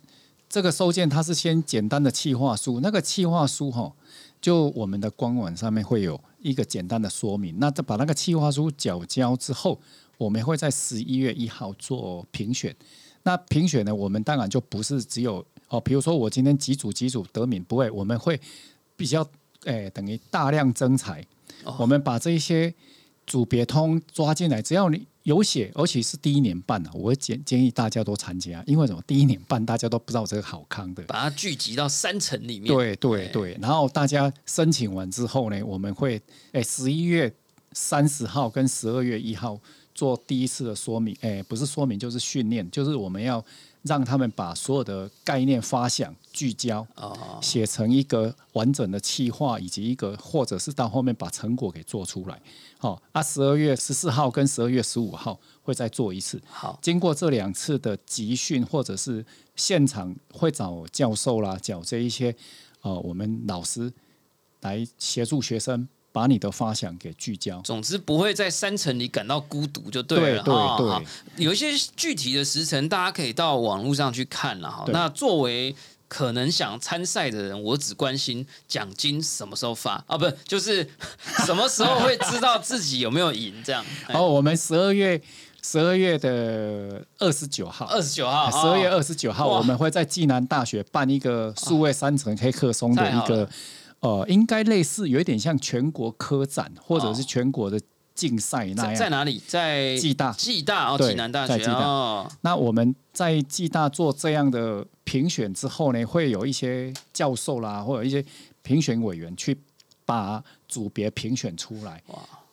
D: 这个收件，它是先简单的企划书，那个企划书哈，就我们的官网上面会有一个简单的说明。那把那个企划书缴交之后，我们会在十一月一号做评选。那评选呢，我们当然就不是只有哦，比如说我今天几组几组得名，不会，我们会比较诶，等于大量增才。我们把这一些组别通抓进来，只要你有写，而且是第一年办的，我建建议大家都参加，因为什么？第一年办大家都不知道这个好康的，
C: 把它聚集到三层里面。
D: 对对对，然后大家申请完之后呢，我们会诶十一月三十号跟十二月一号做第一次的说明，诶不是说明就是训练，就是我们要。让他们把所有的概念发想聚焦，写成一个完整的企划，以及一个或者是到后面把成果给做出来。好，啊，十二月十四号跟十二月十五号会再做一次。
C: 好，
D: 经过这两次的集训或者是现场会找教授啦，找这一些呃我们老师来协助学生。把你的发想给聚焦，
C: 总之不会在山城里感到孤独就对了。
D: 对对对，
C: 有一些具体的时辰，大家可以到网络上去看了哈。那作为可能想参赛的人，我只关心奖金什么时候发啊？不，就是 <laughs> 什么时候会知道自己有没有赢这样。<laughs>
D: 哦，我们十二月十二月的二十九号，
C: 二十九号，
D: 十二月二十九号，我们会在暨南大学办一个数位三层黑客松的一个。呃，应该类似，有一点像全国科展或者是全国的竞赛那样。
C: 在哪里？在
D: 暨大。
C: 暨大哦，暨南大学哦。
D: 那我们在暨大做这样的评选之后呢，会有一些教授啦，或者一些评选委员去把组别评选出来。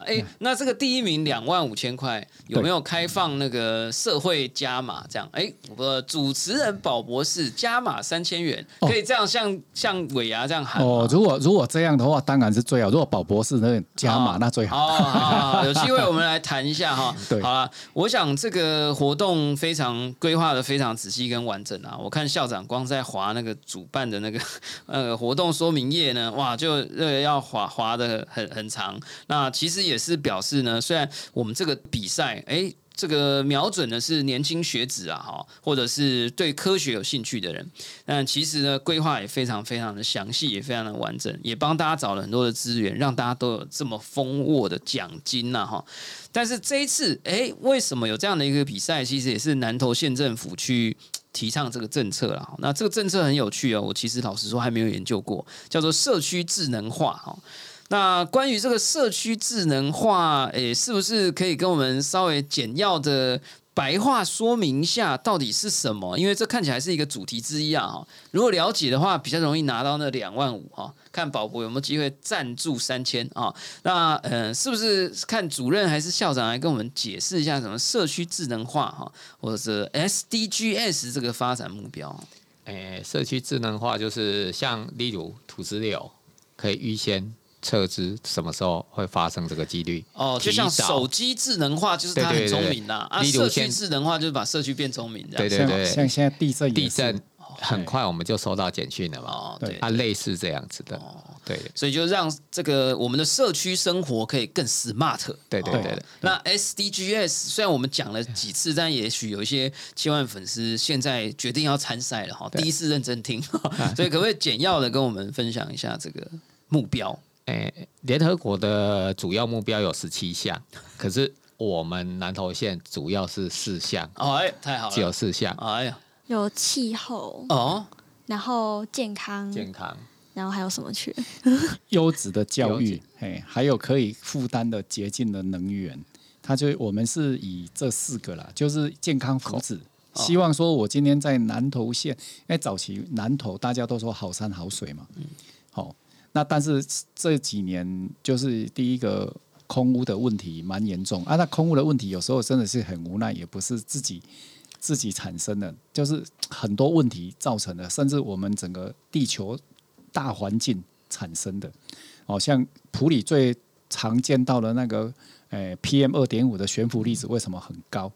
D: 哇。
C: 哎，那这个第一名两万五千块有没有开放那个社会加码？这样，哎，我主持人宝博士加码三千元，可以这样像像尾牙这样喊
D: 哦。如果如果这样的话，当然是最好。如果宝博士那加码，那最好。
C: 哦，<laughs> 有机会我们来谈一下哈。
D: 对，
C: 好了，我想这个活动非常规划的非常仔细跟完整啊。我看校长光在划那个主办的那个呃 <laughs> 活动说明页呢，哇，就呃要划划的很很长。那其实。也也是表示呢，虽然我们这个比赛，哎，这个瞄准的是年轻学子啊，哈，或者是对科学有兴趣的人，但其实呢，规划也非常非常的详细，也非常的完整，也帮大家找了很多的资源，让大家都有这么丰沃的奖金呐，哈。但是这一次，哎，为什么有这样的一个比赛？其实也是南投县政府去 <tsk> 提倡这个政策了。那这个政策很有趣哦，我其实老实说还没有研究过，叫做社区智能化，哈。那关于这个社区智能化，诶，是不是可以跟我们稍微简要的白话说明一下到底是什么？因为这看起来是一个主题之一啊。哈，如果了解的话，比较容易拿到那两万五哈。看宝博有没有机会赞助三千啊？那嗯，是不是看主任还是校长来跟我们解释一下什么社区智能化哈，或者是 SDGs 这个发展目标？
A: 诶，社区智能化就是像例如土石流，可以预先测知什么时候会发生这个几率。
C: 哦，就像手机智能化，就是它很聪明啦。啊，社区智能化就是把社区变聪明，这样。
A: 对对对
D: 像像现在地震
A: 地震很快我们就收到简讯了嘛，
C: 哦，
D: 对
C: 它，
A: 啊，类似这样子的，哦对
C: 所以就让这个我们的社区生活可以更 smart。
A: 对对对。
C: 那 SDGs 虽然我们讲了几次，但也许有一些千万粉丝现在决定要参赛了哈，第一次认真听，所以可不可以简要的跟我们分享一下这个目标？
A: 诶，联合国的主要目标有十七项，可是我们南投县主要是四项，
C: 哦，哎，太好了
A: 只有，四项：
C: 哎呀，
B: 有气候，
C: 哦，
B: 然后健康，
A: 健康、
B: 然后还有什么去？<laughs>
D: 优质的教育
A: 优质，
D: 哎，还有可以负担的洁净的能源，它就我们是以这四个啦，就是健康福祉。希望说，我今天在南投县，因为早期南投大家都说好山好水嘛，好、那但是这几年就是第一个空屋的问题蛮严重啊，那空屋的问题有时候真的是很无奈，也不是自己自己产生的，就是很多问题造成的，甚至我们整个地球大环境产生的。哦，像普里最常见到的那个，呃，PM 二点五的悬浮粒子为什么很高？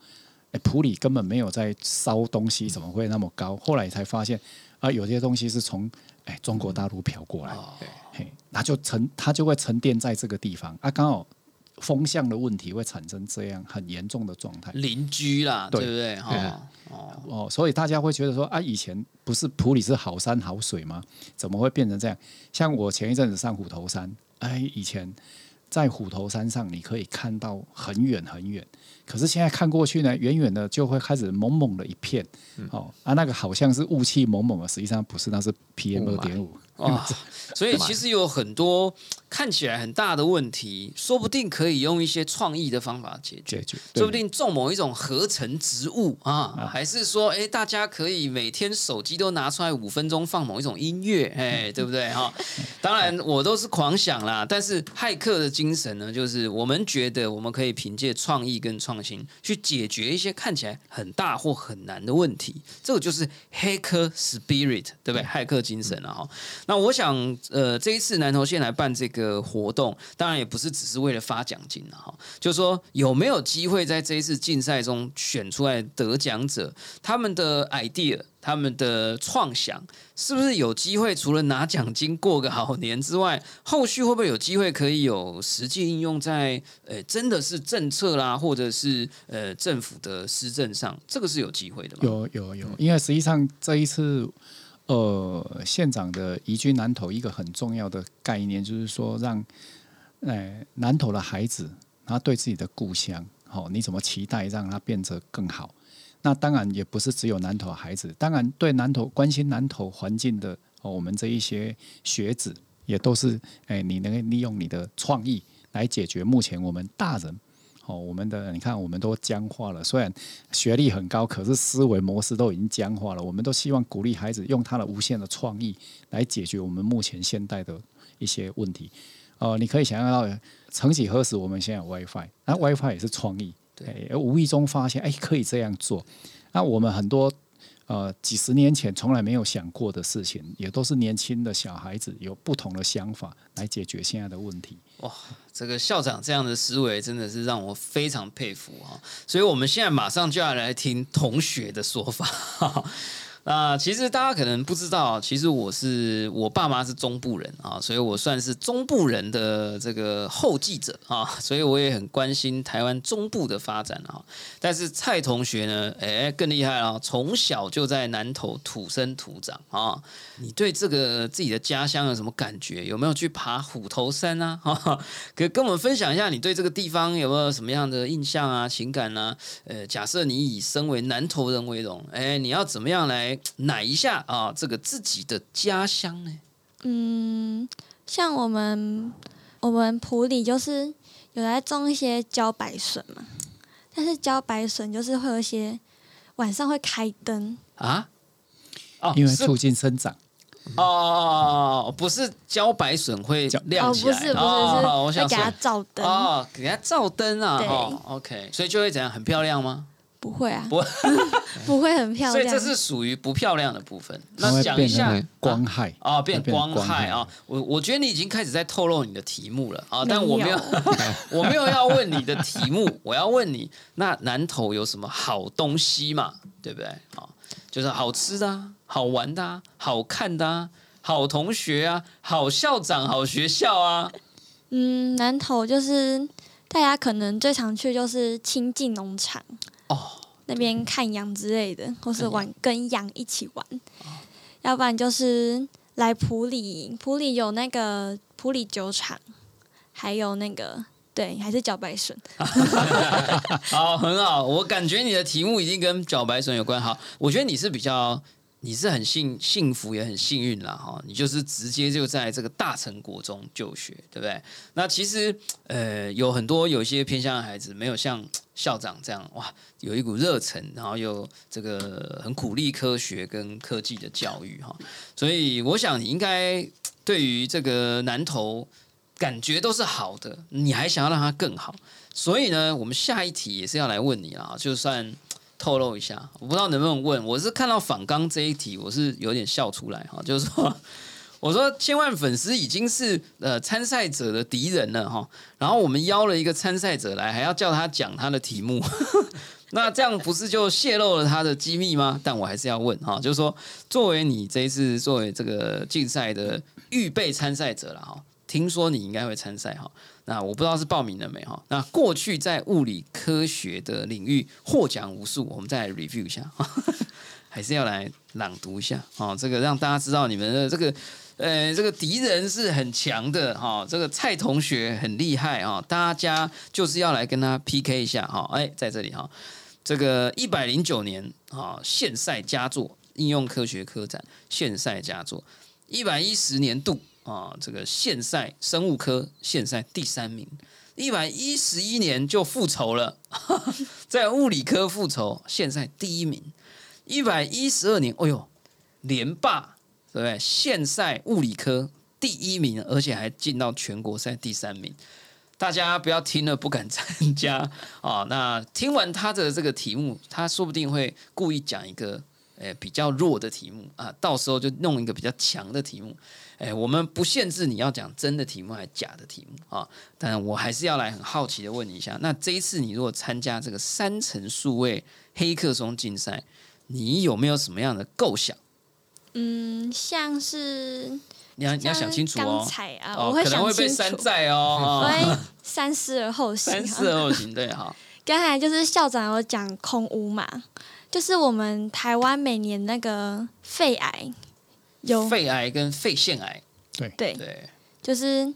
D: 诶普里根本没有在烧东西，怎么会那么高？后来才发现，啊，有些东西是从哎中国大陆飘过来，嘿，那就沉，它就会沉淀在这个地方啊，刚好风向的问题会产生这样很严重的状态。
C: 邻居啦，对
D: 对
C: 不对？
A: 对
C: 哈，哦，
D: 哦，所以大家会觉得说啊，以前不是普里是好山好水吗？怎么会变成这样？像我前一阵子上虎头山，哎，以前在虎头山上你可以看到很远很远，可是现在看过去呢，远远的就会开始蒙蒙的一片，哦啊，那个好像是雾气蒙蒙的，实际上不是，那是 PM 二点五。
C: 啊，<laughs> 所以其实有很多看起来很大的问题，说不定可以用一些创意的方法解决。
D: 解决，
C: 说不定种某一种合成植物啊，还是说，哎，大家可以每天手机都拿出来五分钟放某一种音乐，哎，<laughs> 对不对哈？当然我都是狂想啦，但是骇客的精神呢，就是我们觉得我们可以凭借创意跟创新去解决一些看起来很大或很难的问题，这个就是黑客 spirit，对不对？骇客精神啊哈。那我想，呃，这一次南投县来办这个活动，当然也不是只是为了发奖金了哈，就是说有没有机会在这一次竞赛中选出来得奖者，他们的 idea、他们的创想，是不是有机会除了拿奖金过个好年之外，后续会不会有机会可以有实际应用在呃真的是政策啦，或者是呃政府的施政上，这个是有机会的吗？
D: 有有有，因为实际上这一次，呃，县长的移居南投一个很重要的概念，就是说让，呃，南投的孩子，他对自己的故乡，好、你怎么期待让他变得更好？那当然也不是只有南投的孩子，当然对南投关心南投环境的，哦，我们这一些学子也都是，哎，你能利用你的创意来解决目前我们大人。哦，我们的你看，我们都僵化了。虽然学历很高，可是思维模式都已经僵化了。我们都希望鼓励孩子用他的无限的创意来解决我们目前现代的一些问题。呃，你可以想象到，曾几何时我们现在有 WiFi，那 WiFi 也是创意，
C: 对
D: 哎，无意中发现，哎，可以这样做。那我们很多呃几十年前从来没有想过的事情，也都是年轻的小孩子有不同的想法来解决现在的问题。
C: 哇这个校长这样的思维真的是让我非常佩服啊！所以我们现在马上就要来听同学的说法。那其实大家可能不知道，其实我是我爸妈是中部人啊，所以我算是中部人的这个后继者啊，所以我也很关心台湾中部的发展啊。但是蔡同学呢，哎，更厉害了，从小就在南投土生土长啊。你对这个自己的家乡有什么感觉？有没有去爬虎头山啊？哈，<laughs> 可跟我们分享一下你对这个地方有没有什么样的印象啊、情感啊？呃，假设你以身为南投人为荣，哎，你要怎么样来奶一下啊？这个自己的家乡呢？
B: 嗯，像我们我们普里就是有在种一些茭白笋嘛，但是茭白笋就是会有一些晚上会开灯，
C: 啊？哦，
D: 因为促进生长。
C: 哦哦哦，不是茭白笋会亮起来，
B: 哦不是不是
C: 哦
B: 是
C: 我想
B: 会给它照灯，
C: 哦，给它照灯啊，
B: 对
C: 哦，OK，所以就会怎样，很漂亮吗？
B: 不会啊，
C: 不 <laughs>
B: 不会很漂亮，
C: 所以这是属于不漂亮的部分。<laughs> 那讲一下
D: 光害
C: 啊，变光
D: 光害
C: 害啊！我我觉得你已经开始在透露你的题目了啊，但我没有，<laughs> 我没有要问你的题目，我要问你，那南投有什么好东西嘛？对不对？啊，就是好吃的、啊、好玩的、啊、好看的、啊、好同学啊、好校长、好学校啊。
B: 嗯，南投就是大家可能最常去就是亲近农场
C: 哦，
B: 那边看羊之类的，或是玩跟羊一起玩，要不然就是来普里，普里有那个普里酒厂，还有那个对，还是茭白笋，<laughs>
C: 好，很好，我感觉你的题目已经跟茭白笋有关。好，我觉得你是比较，你是很幸幸福，也很幸运啦。哈。你就是直接就在这个大成国中就学，对不对？那其实呃，有很多有些偏向的孩子，没有像校长这样哇，有一股热忱，然后又这个很鼓励科学跟科技的教育哈。所以我想你应该对于这个南投感觉都是好的，你还想要让它更好。所以呢，我们下一题也是要来问你啦，就算透露一下，我不知道能不能问。我是看到反刚这一题，我是有点笑出来哈，就是说，我说千万粉丝已经是呃参赛者的敌人了哈，然后我们邀了一个参赛者来，还要叫他讲他的题目，<laughs> 那这样不是就泄露了他的机密吗？但我还是要问哈，就是说，作为你这一次作为这个竞赛的预备参赛者了哈，听说你应该会参赛哈。那我不知道是报名了没哈？那过去在物理科学的领域获奖无数，我们再来 review 一下哈，<laughs> 还是要来朗读一下啊、这个让大家知道你们的这个呃这个敌人是很强的哈、这个蔡同学很厉害啊、大家就是要来跟他 PK 一下哈、哎，在这里哈、这个一百零九年啊现赛佳作应用科学科展现赛佳作，一百一十年度啊，这个现赛生物科现赛第三名，一百一十一年就复仇了，<laughs> 在物理科复仇，现赛第一名，一百一十二年，哎呦，连霸，对不对？现赛物理科第一名，而且还进到全国赛第三名。大家不要听了不敢参加啊！那听完他的这个题目，他说不定会故意讲一个诶、比较弱的题目啊，到时候就弄一个比较强的题目。哎，我们不限制你要讲真的题目还是假的题目啊，但我还是要来很好奇的问你一下，那这一次你如果参加这个三层数位黑客松竞赛，你有没有什么样的构想？
B: 嗯，像是
C: 你要你要想清楚哦
B: 刚，才啊，
C: 哦，
B: 我会
C: 可能
B: 想
C: 会被山，寨 <laughs> 哦，
B: 我
C: 哦
B: 会三思而后行啊。
C: 三思而后行，对，哈，<laughs>
B: 刚才就是校长有讲空屋嘛，就是我们台湾每年那个肺癌有
C: 肺癌跟肺腺癌，
B: 对，
C: 对，
B: 就是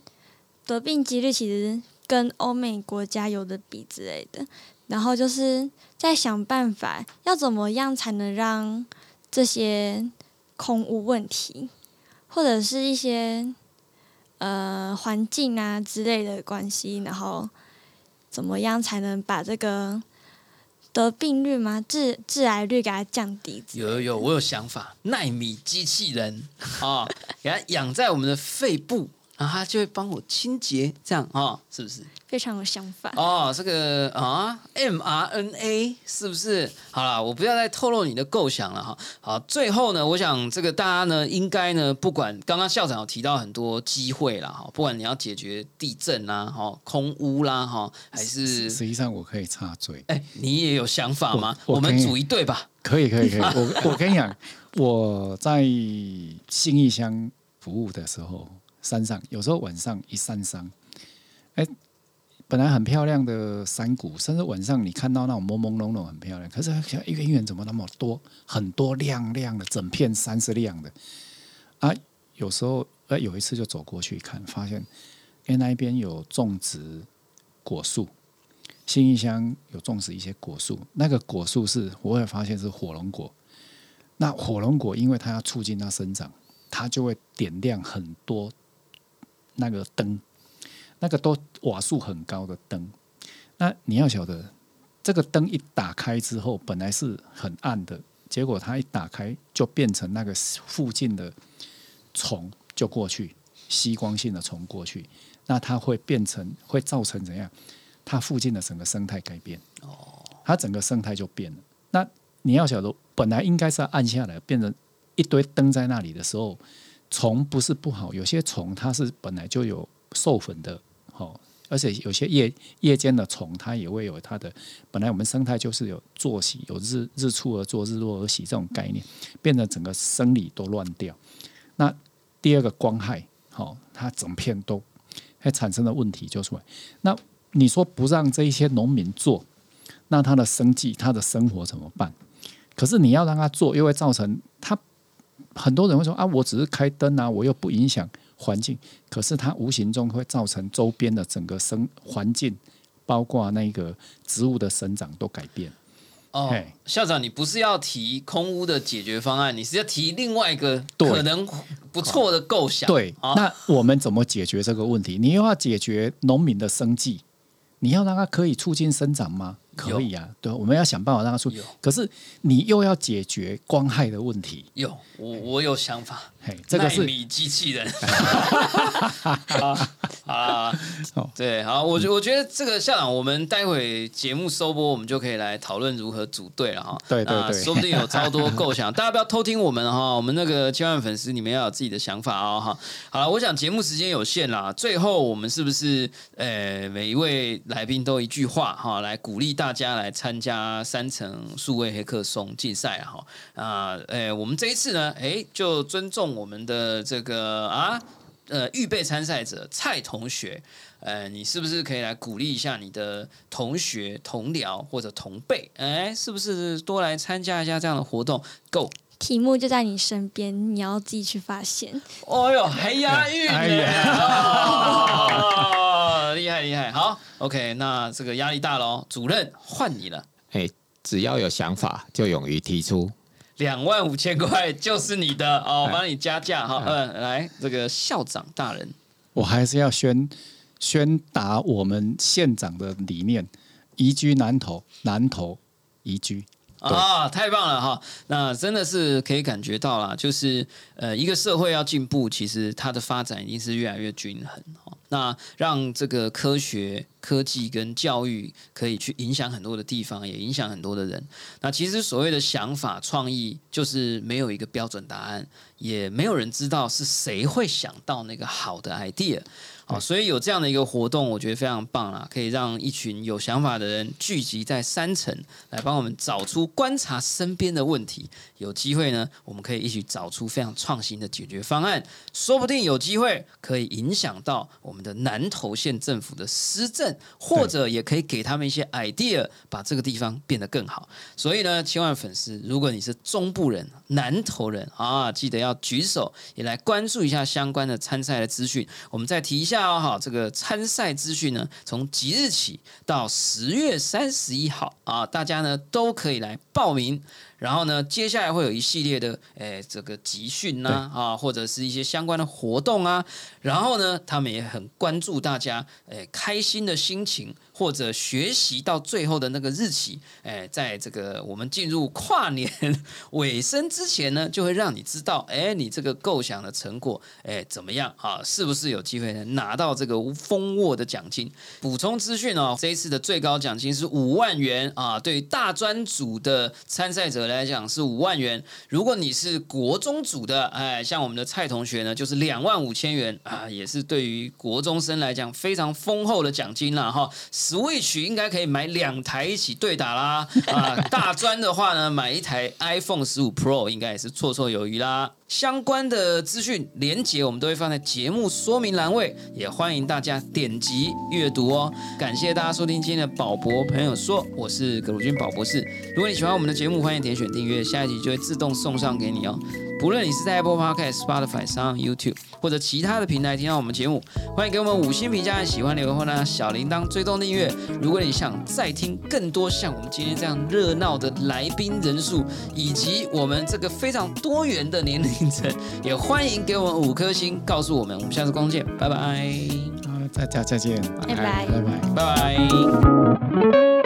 B: 得病几率其实跟欧美国家有的比之类的，然后就是在想办法要怎么样才能让这些空屋问题，或者是一些呃环境啊之类的关系，然后怎么样才能把这个得病率吗？致致癌率给它降低？
C: 有有有，我有想法，纳米机器人啊，<laughs> 给它养在我们的肺部，然后他就会帮我清洁，这样啊，是不是？
B: 非常有想法。
C: 哦，这个啊，mRNA 是不是？好了，我不要再透露你的构想了哈。好，最后呢，我想这个大家呢，应该呢，不管刚刚校长有提到很多机会啦，哈，不管你要解决地震啦，哈，空屋啦，哈，还是
D: 实际上我可以插嘴，
C: 哎，你也有想法吗？
D: 我
C: 们组一队吧。
D: 可以可以可以，<laughs> 我我跟你讲，我在信义乡服务的时候，山上有时候晚上一山上山，哎，本来很漂亮的山谷，甚至晚上你看到那种朦朦胧胧很漂亮，可是想一远远怎么那么多很多亮亮的，整片山是亮的啊！有时候哎有一次就走过去看，发现哎那一边有种植果树。新义乡有种植一些果树，那个果树是我会发现是火龙果。那火龙果因为它要促进它生长，它就会点亮很多那个灯。那个都瓦数很高的灯。那你要晓得，这个灯一打开之后，本来是很暗的，结果它一打开就变成那个附近的虫就过去，吸光性的虫过去，那它会变成会造成怎样？它附近的整个生态改变，哦，它整个生态就变了。那你要晓得，本来应该是要暗下来，变成一堆灯在那里的时候，虫不是不好，有些虫它是本来就有授粉的，哦，而且有些夜夜间的虫，它也会有它的。本来我们生态就是有作息，有日日出而作，日落而息这种概念，变得整个生理都乱掉。那第二个光害，好，它整片都会产生的问题就出来。那你说不让这一些农民做，那他的生计、他的生活怎么办？可是你要让他做，又会造成他很多人会说啊，我只是开灯啊，我又不影响环境。可是它无形中会造成周边的整个生环境，包括那个植物的生长都改变。
C: 哦，校长，你不是要提空屋的解决方案，你是要提另外一个可能不错的构想。
D: 对，那我们怎么解决这个问题？你又要解决农民的生计。你要让它可以促进生长吗？可以啊，对，我们要想办法让它出。可是你又要解决光害的问题。
C: 有，我我有想法。
D: 嘿，这个是
C: 米机器人。<laughs> <laughs> 啊，对，好，我觉我觉得这个校长，我们待会节目收播，我们就可以来讨论如何组队了哈。
D: 对对对，
C: 说不定有超多构想，<laughs> 大家不要偷听我们哈。我们那个千万粉丝，你们要有自己的想法哦哈。好了，我想节目时间有限啦，最后我们是不是呃每一位来宾都一句话哈，来鼓励大。大家来参加三层数位黑客松竞赛哈啊，诶，我们这一次呢，诶，就尊重我们的这个啊，呃，预备参赛者蔡同学，呃，你是不是可以来鼓励一下你的同学、同僚或者同辈？哎，是不是多来参加一下这样的活动？Go，
B: 题目就在你身边，你要自己去发现。
C: 哦哟，还押韵呢！厉害厉害，好，OK，那这个压力大喽，主任换你了。
A: 哎，只要有想法就勇于提出，
C: 两万五千块就是你的哦，我帮你加价哈。嗯，来，这个校长大人，
D: 我还是要宣宣达我们县长的理念：宜居南投，南投宜居。
C: 啊，太棒了哈！那真的是可以感觉到啦，就是呃，一个社会要进步，其实它的发展一定是越来越均衡。那让这个科学、科技跟教育可以去影响很多的地方，也影响很多的人。那其实所谓的想法、创意，就是没有一个标准答案，也没有人知道是谁会想到那个好的 idea。好，所以有这样的一个活动，我觉得非常棒啦，可以让一群有想法的人聚集在三层，来帮我们找出、观察身边的问题。有机会呢，我们可以一起找出非常创新的解决方案，说不定有机会可以影响到我们的南投县政府的施政，或者也可以给他们一些 idea，把这个地方变得更好。所以呢，千万粉丝，如果你是中部人、南投人啊，记得要举手，也来关注一下相关的参赛的资讯。我们再提一下。大家好，这个参赛资讯呢，从即日起到十月三十一号啊，大家呢都可以来报名。然后呢，接下来会有一系列的，诶，这个集训呐，啊，或者是一些相关的活动啊。然后呢，他们也很关注大家，诶，开心的心情。或者学习到最后的那个日期，诶，在这个我们进入跨年尾声之前呢，就会让你知道，哎，你这个构想的成果，哎，怎么样啊？是不是有机会能拿到这个蜂窝的奖金？补充资讯哦，这一次的最高奖金是五万元啊，对于大专组的参赛者来讲是五万元。如果你是国中组的，哎，像我们的蔡同学呢，就是两万五千元啊，也是对于国中生来讲非常丰厚的奖金了哈。Switch 应该可以买两台一起对打啦，啊，<laughs> 大专的话呢，买一台 iPhone 十五 Pro 应该也是绰绰有余啦。相关的资讯连接我们都会放在节目说明栏位，也欢迎大家点击阅读哦。感谢大家收听今天的宝博朋友说，我是葛鲁军宝博士。如果你喜欢我们的节目，欢迎点选订阅，下一集就会自动送上给你哦。不论你是在 Apple Podcast、Spotify 上、YouTube 或者其他的平台听到我们节目，欢迎给我们五星评价，喜欢留言或呢小铃铛追踪订阅。如果你想再听更多像我们今天这样热闹的来宾人数，以及我们这个非常多元的年龄层，也欢迎给我们五颗星，告诉我们。我们下次光见，拜拜。
D: 大家再见，
B: 拜拜
D: 拜拜。
C: 拜拜。